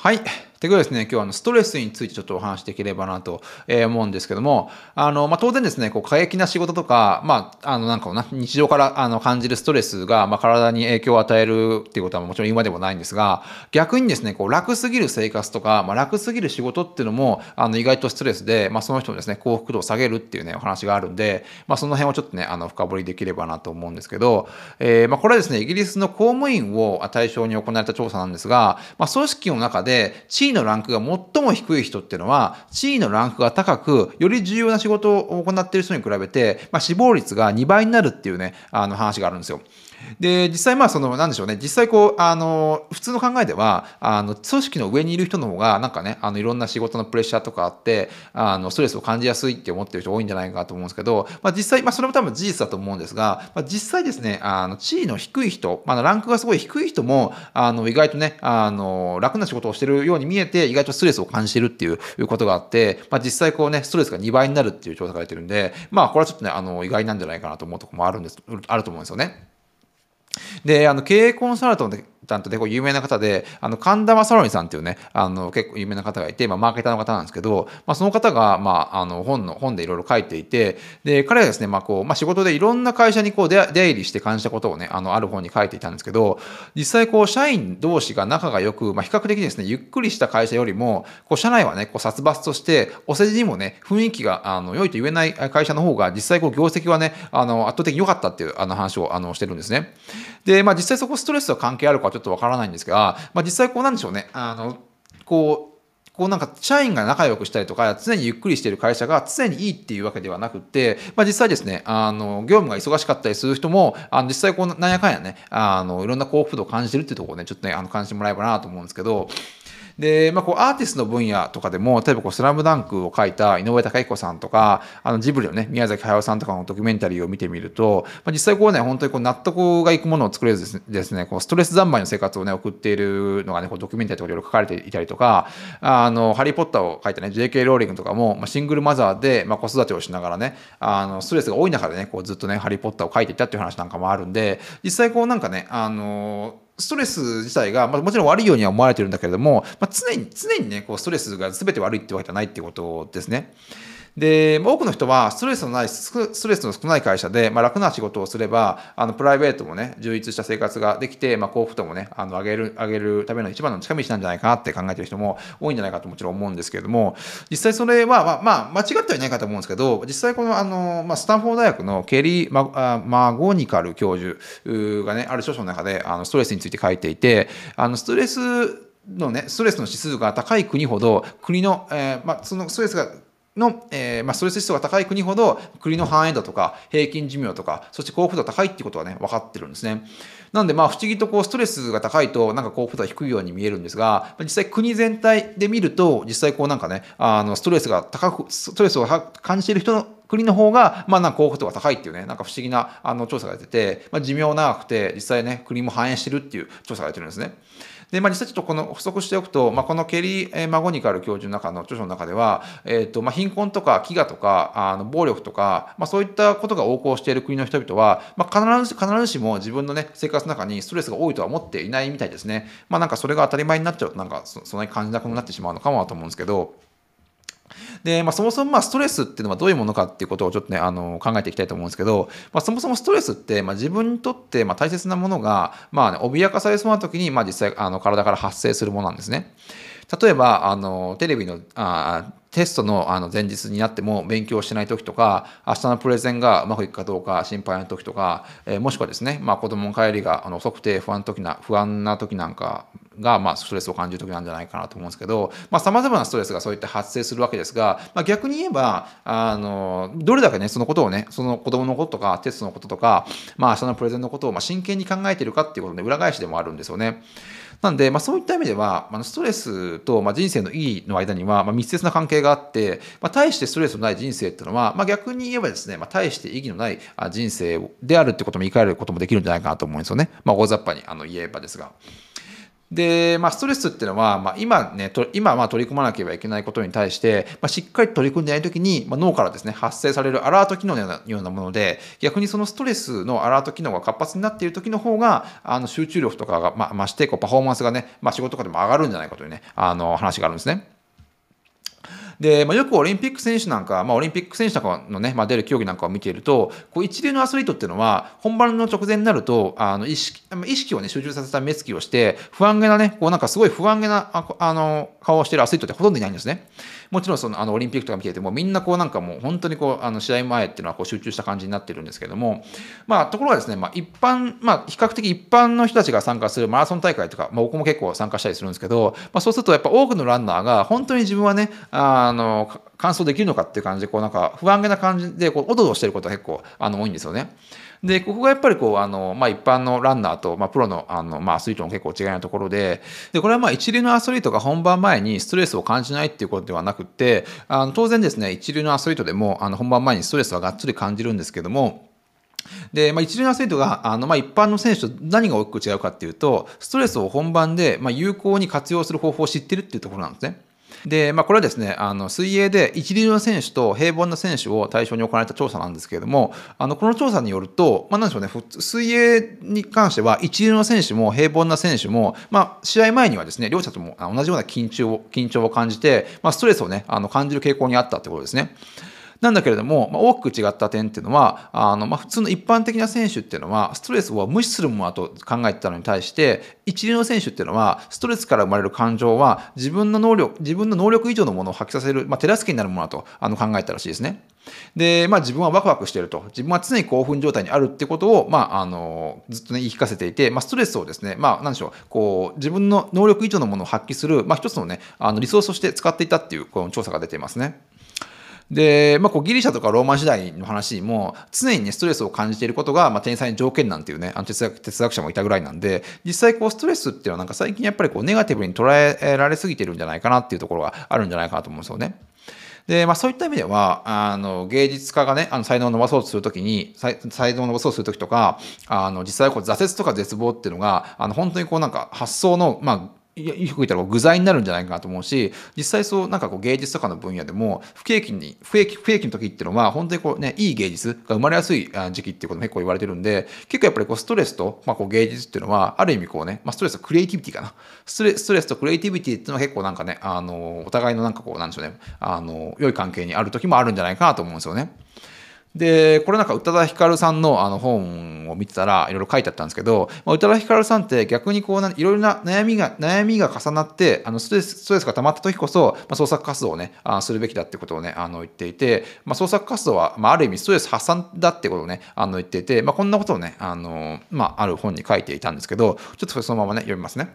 はい。ということですね、今日はあのストレスについてちょっとお話しできればなと思うんですけども、あの、まあ、当然ですね、こう、過激な仕事とか、まあ、あの、なんかな、日常からあの感じるストレスが、まあ、体に影響を与えるっていうことはもちろん言うまでもないんですが、逆にですね、こう、楽すぎる生活とか、まあ、楽すぎる仕事っていうのも、あの、意外とストレスで、まあ、その人のですね、幸福度を下げるっていうね、お話があるんで、まあ、その辺をちょっとね、あの、深掘りできればなと思うんですけど、えー、まあ、これはですね、イギリスの公務員を対象に行われた調査なんですが、まあ、組織の中で地位のランクが最も低い人っていうのは、地位のランクが高く、より重要な仕事を行っている人に比べて、まあ、死亡率が2倍になるっていうね、あの話があるんですよ。で、実際まあその、なんでしょうね、実際こう、あの、普通の考えでは、あの、組織の上にいる人の方が、なんかね、あの、いろんな仕事のプレッシャーとかあって、あの、ストレスを感じやすいって思ってる人多いんじゃないかと思うんですけど、まあ実際、まあそれも多分事実だと思うんですが、まあ実際ですね、あの、地位の低い人、まあランクがすごい低い人も、あの、意外とね、あの、楽な仕事をしてるように見ええて、意外とストレスを感じてるっていうことがあって、まあ実際こうね、ストレスが2倍になるっていう調査が出てるんで、まあこれはちょっとね、あの、意外なんじゃないかなと思うところもあるんです、あると思うんですよね。で、あの、経営コンサルタントタントでこう有名な方で、あの、神田正則さんっていうね、あの、結構有名な方がいて、まあ、マーケターの方なんですけど、まあ、その方が、まあ、あの、本の、本でいろいろ書いていて、で、彼はですね、まあ、こう、まあ、仕事でいろんな会社にこう出、出入りして感じたことをね、あの、ある本に書いていたんですけど、実際こう、社員同士が仲が良く、まあ、比較的ですね、ゆっくりした会社よりも、こう、社内はね、こう、殺伐として、お世辞にもね、雰囲気が、あの、良いと言えない会社の方が、実際こう、業績はね、あの、圧倒的に良かったっていう、あの、話を、あの、してるんですね。で、まあ、実際そこストレスと関係あるかはちょっとわからないんですが、まあ、実際こうなんでしょうね。あの、こう、こうなんか社員が仲良くしたりとか、常にゆっくりしている会社が常にいいっていうわけではなくて、まあ実際ですね、あの、業務が忙しかったりする人も、あの実際こうなんやかんやね、あの、いろんな幸福度を感じてるっていうところをね、ちょっとね、あの、感じてもらえばなと思うんですけど、で、まあ、こうアーティストの分野とかでも、例えばこうスラムダンクを書いた井上貴彦さんとか、あのジブリのね、宮崎駿さんとかのドキュメンタリーを見てみると、まあ、実際こうね、本当にこう納得がいくものを作れずですね、こうストレス三昧の生活をね、送っているのがね、こうドキュメンタリーとかいろいろ書かれていたりとか、あの、ハリー・ポッターを書いたね、JK ローリングとかも、まあ、シングルマザーで、まあ、子育てをしながらね、あの、ストレスが多い中でね、こうずっとね、ハリー・ポッターを書いていたっていう話なんかもあるんで、実際こうなんかね、あの、ストレス自体が、まあ、もちろん悪いようには思われてるんだけれども、まあ、常に、常にね、こうストレスが全て悪いってわけじゃないってことですね。で、多くの人はストレスのない、ストレスの少ない会社で、まあ、楽な仕事をすれば、あの、プライベートもね、充実した生活ができて、まあ、幸福度もね、あの、上げる、上げるための一番の近道なんじゃないかなって考えてる人も多いんじゃないかともちろん思うんですけれども、実際それは、まあ、まあ、間違ってはいないかと思うんですけど、実際この、あの、まあ、スタンフォード大学のケリー・ママゴニカル教授がね、ある著書の中で、あの、ストレスについて書いていて、あの、ストレスのね、ストレスの指数が高い国ほど、国の、えー、まあ、そのストレスがの、えー、まあ、ストレス指数が高い国ほど国の繁栄度とか平均寿命とかそして幸福度が高いっていうことはね分かってるんですね。なんでまあ不思議とこうストレスが高いとなんか幸福度が低いように見えるんですが実際国全体で見ると実際こうなんかねあのストレスが高くストレスを感じている人の国の方が、まあ、なんか幸福度が高いっていうね、なんか不思議なあの調査が出てて、まあ、寿命長くて、実際ね、国も反映してるっていう調査が出てるんですね。で、まあ、実際ちょっとこの補足しておくと、まあ、このケリー・マゴニカル教授の中の著書の中では、えっ、ー、と、まあ、貧困とか飢餓とか、あの暴力とか、まあ、そういったことが横行している国の人々は、まあ、必ず、必ずしも自分のね、生活の中にストレスが多いとは思っていないみたいですね。まあ、なんかそれが当たり前になっちゃうと、なんかそ、そんなに感じなくなってしまうのかもなと思うんですけど、で、まあ、そもそもまあストレスっていうのはどういうものかっていうことをちょっとね、あの考えていきたいと思うんですけど、まあ、そもそもストレスって、まあ、自分にとってまあ大切なものが、まあ、ね、脅かされそうな時に、まあ、実際あの体から発生するものなんですね。例えば、あの、テレビの、あテストのあの前日になっても勉強してない時とか、明日のプレゼンがうまくいくかどうか心配な時とか、えー、もしくはですね、まあ、子供の帰りがあの遅くて不安な時な不安な時なんかが、まあ、ストレスを感じる時なんじゃないかなと思うんですけど、まあ、様々なストレスがそういって発生するわけですが、まあ、逆に言えば、あの、どれだけね、そのことをね、その子供のこととか、テストのこととか、まあ、明日のプレゼンのことを、まあ、真剣に考えているかっていうことの裏返しでもあるんですよね。なんで、まあ、そういった意味では、まあ、ストレスと、まあ、人生の意義の間には、まあ、密接な関係があって、まあ、大してストレスのない人生っていうのは、まあ、逆に言えばですね、まあ、大して意義のない人生であるってことも言い換えることもできるんじゃないかなと思うんですよね。まあ、大雑把にあの言えばですが。で、まあ、ストレスっていうのは、まあ、今ね、と今まあ取り組まなければいけないことに対して、まあ、しっかり取り組んでないときに、まあ、脳からですね、発生されるアラート機能のようなもので、逆にそのストレスのアラート機能が活発になっているときの方が、あの集中力とかが、まあ、増して、こうパフォーマンスがね、まあ、仕事とかでも上がるんじゃないかというね、あの話があるんですね。で、まあ、よくオリンピック選手なんか、まあ、オリンピック選手とかのね、まあ、出る競技なんかを見ていると、こう一流のアスリートっていうのは、本番の直前になると、あの意識意識をね、集中させた目つきをして、不安げなね、こうなんかすごい不安げなああの顔をしてるアスリートってほとんどいないんですね。もちろんそのあのオリンピックとか見ていてもみんなこうなんかもう本当にこうあの試合前っていうのはこう集中した感じになってるんですけどもまあところがですね、まあ、一般まあ比較的一般の人たちが参加するマラソン大会とか、まあ、僕も結構参加したりするんですけど、まあ、そうするとやっぱ多くのランナーが本当に自分はねあの完走できるのかっていう感じでこうなんか不安げな感じでこうおどおどしてることが結構あの多いんですよね。で、ここがやっぱりこう、あの、まあ、一般のランナーと、まあ、プロの、あの、まあ、アスリートの結構違いなところで、で、これはまあ、一流のアスリートが本番前にストレスを感じないっていうことではなくて、あの当然ですね、一流のアスリートでも、あの、本番前にストレスはがっつり感じるんですけども、で、まあ、一流のアスリートがあの、まあ、一般の選手と何が大きく違うかっていうとストレスを本番で、まあ、有効に活用する方法を知ってるっていうところなんですね。で、まあ、これはですね、あの水泳で一流の選手と平凡な選手を対象に行われた調査なんですけれども、あのこの調査によると、まあ、なんでしょうね、水泳に関しては一流の選手も平凡な選手も、まあ、試合前にはですね、両者とも同じような緊張を緊張を感じて、まあ、ストレスをね、あの感じる傾向にあったということですね。なんだけれども、まあ、大きく違った点っていうのは、あのまあ、普通の一般的な選手っていうのは、ストレスを無視するものだと考えてたのに対して、一流の選手っていうのは、ストレスから生まれる感情は、自分の能力、自分の能力以上のものを発揮させる、まあ、手助けになるものだとあの考えたらしいですね。で、まあ、自分はワクワクしていると。自分は常に興奮状態にあるってことを、まあ、あの、ずっとね、言い聞かせていて、まあ、ストレスをですね、まあ、なんでしょう、こう、自分の能力以上のものを発揮する、まあ、一つのね、あのリソースとして使っていたっていう、この調査が出ていますね。で、まあ、こうギリシャとかローマ時代の話にも常に、ね、ストレスを感じていることが、まあ、天才の条件なんていうねあの哲学哲学者もいたぐらいなんで実際こうストレスっていうのはなんか最近やっぱりこうネガティブに捉えられすぎてるんじゃないかなっていうところがあるんじゃないかなと思うんですよね。で、まあそういった意味では、あの、芸術家がね、あの、才能を伸ばそうとするときに、才能を伸ばそうとするときとか、あの、実際こう挫折とか絶望っていうのが、あの、本当にこうなんか発想の、まあ、よく言ったら具材になるんじゃないかなと思うし実際そうなんかこう芸術とかの分野でも不景気に不景気不景気の時っていうのは本当にこうねいい芸術が生まれやすい時期っていうことも結構言われてるんで結構やっぱりこうストレスと、まあ、こう芸術っていうのはある意味こうね、まあ、ストレスとクリエイティビティかなストレストレスとクリエイティビティっていうのは結構なんかねあのお互いのなんかこうなんでしょうねあの良い関係にある時もあるんじゃないかなと思うんですよね。で、これなんか宇多田ヒカルさんのあの本を見てたらいろいろ書いてあったんですけど、まあ、宇多田ヒカルさんって逆にこういろいろな悩みが、悩みが重なって、あのストレスストレスが溜まった時こそ、まあ、創作活動をね、あするべきだってことをね、あの言っていて、まあ、創作活動は、まあ、ある意味ストレス発散だってことをね、あの言っていて、まあ、こんなことをね、あの、まあ、ある本に書いていたんですけど、ちょっとそのままね、読みますね。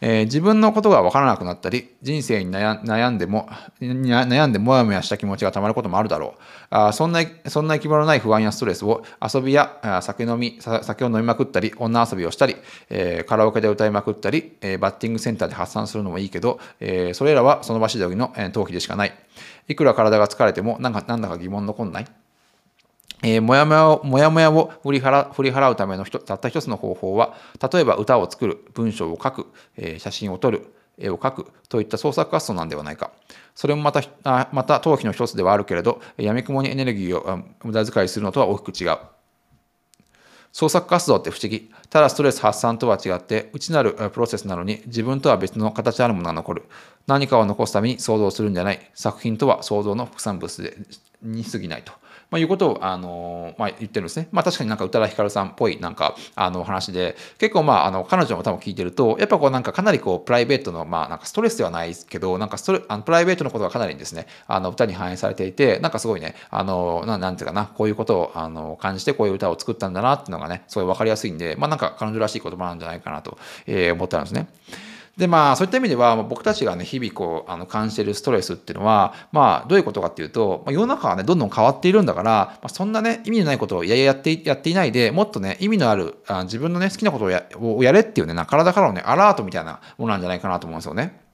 えー、自分のことが分からなくなったり、人生に悩んでも、悩んでもやもやした気持ちがたまることもあるだろう。あそんな、そんな行き場のない不安やストレスを遊びや酒飲み、酒を飲みまくったり、女遊びをしたり、えー、カラオケで歌いまくったり、えー、バッティングセンターで発散するのもいいけど、えー、それらはその場しのぎの逃避でしかない。いくら体が疲れても、なんか、なんだか疑問残んない？えー、もやもやをもやもやを振り払振り払うためのたった一つの方法は、例えば歌を作る、文章を書く、えー、写真を撮る、絵を描くといった創作活動なんではないか。それもまた、あまた逃避の一つではあるけれど、やみくもにエネルギーを無駄遣いするのとは大きく違う。創作活動って不思議。ただストレス発散とは違って、内なるプロセスなのに自分とは別の形あるものが残る。何かを残すために想像するんじゃない。作品とは想像の副産物に過ぎないと。まあ、いうことを、あのまあ、言ってるんですね。まあ、確かになんか宇多田ヒカルさんっぽいなんかあの話で結構まああの彼女も多分聞いてるとやっぱこうなんかかなりこうプライベートのまあなんかストレスではないけどなんかストレあのプライベートのことがかなりですねあの歌に反映されていてなんかすごいねあのななんていうかなこういうことをあの感じてこういう歌を作ったんだなっていうのがねすごい分かりやすいんでまあなんか彼女らしい言葉なんじゃないかなと、えー、思ったんですね。でまあそういった意味では僕たちがね日々こうあの感じているストレスっていうのはまあどういうことかっていうと、まあ、世の中はねどんどん変わっているんだから、まあ、そんなね意味のないことをややってやっていないでもっとね意味のあるあ自分のね好きなことをやをやれっていうね体からのねアラートみたいなものなんじゃないかなと思うんですよね。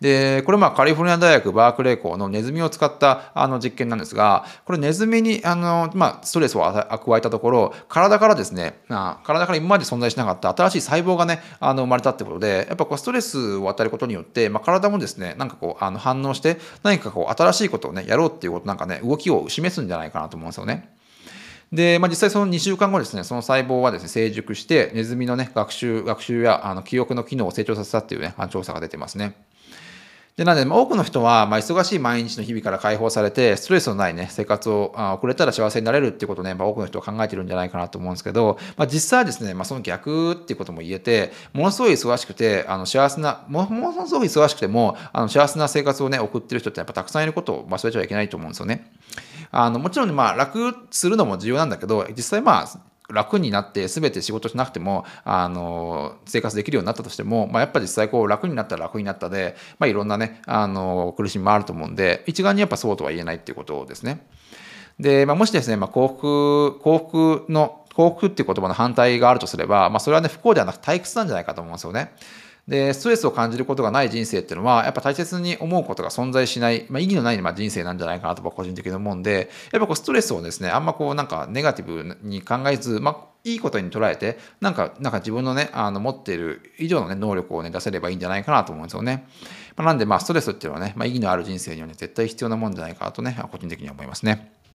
で、これまあカリフォルニア大学バークレー校のネズミを使ったあの実験なんですが、これネズミにあの、まあ、ストレスを加えたところ、体からですね、体から今まで存在しなかった新しい細胞がね、あの生まれたってことで、やっぱこうストレスを与えることによって、まあ、体もですね、なんかこうあの反応して、何かこう新しいことをね、やろうっていうことなんかね、動きを示すんじゃないかなと思うんですよね。で、まあ、実際その2週間後ですね、その細胞はですね、成熟して、ネズミのね、学習、学習やあの記憶の機能を成長させたっていうね、調査が出てますね。で、なので、多くの人は、ま、忙しい毎日の日々から解放されて、ストレスのないね、生活を送れたら幸せになれるっていうことをね、まあ、多くの人は考えてるんじゃないかなと思うんですけど、まあ、実際はですね、まあ、その逆っていうことも言えて、ものすごい忙しくて、あの、幸せな、ものすごい忙しくても、あの、幸せな生活をね、送ってる人ってやっぱたくさんいることを忘れちゃいけないと思うんですよね。あの、もちろん、まあ、楽するのも重要なんだけど、実際まあ、楽になって全て仕事しなくてもあの生活できるようになったとしても、まあ、やっぱ実際こう楽になったら楽になったで、まあ、いろんなねあの苦しみもあると思うんで一概にやっぱそうとは言えないっていうことですね。で、まあ、もしですね、まあ、幸福幸福の幸福っていう言葉の反対があるとすれば、まあ、それはね不幸ではなく退屈なんじゃないかと思うんですよね。で、ストレスを感じることがない人生っていうのは、やっぱ大切に思うことが存在しない、まあ、意義のないま人生なんじゃないかなと僕個人的に思うんで、やっぱこうストレスをですね、あんまこうなんかネガティブに考えず、まあ、いいことに捉えて、なんか、なんか自分のね、あの持っている以上のね、能力をね、出せればいいんじゃないかなと思うんですよね。まあ、なんで、まあ、ストレスっていうのはね、まあ、意義のある人生にはね、絶対必要なもんじゃないかなとね、個人的には思いますね。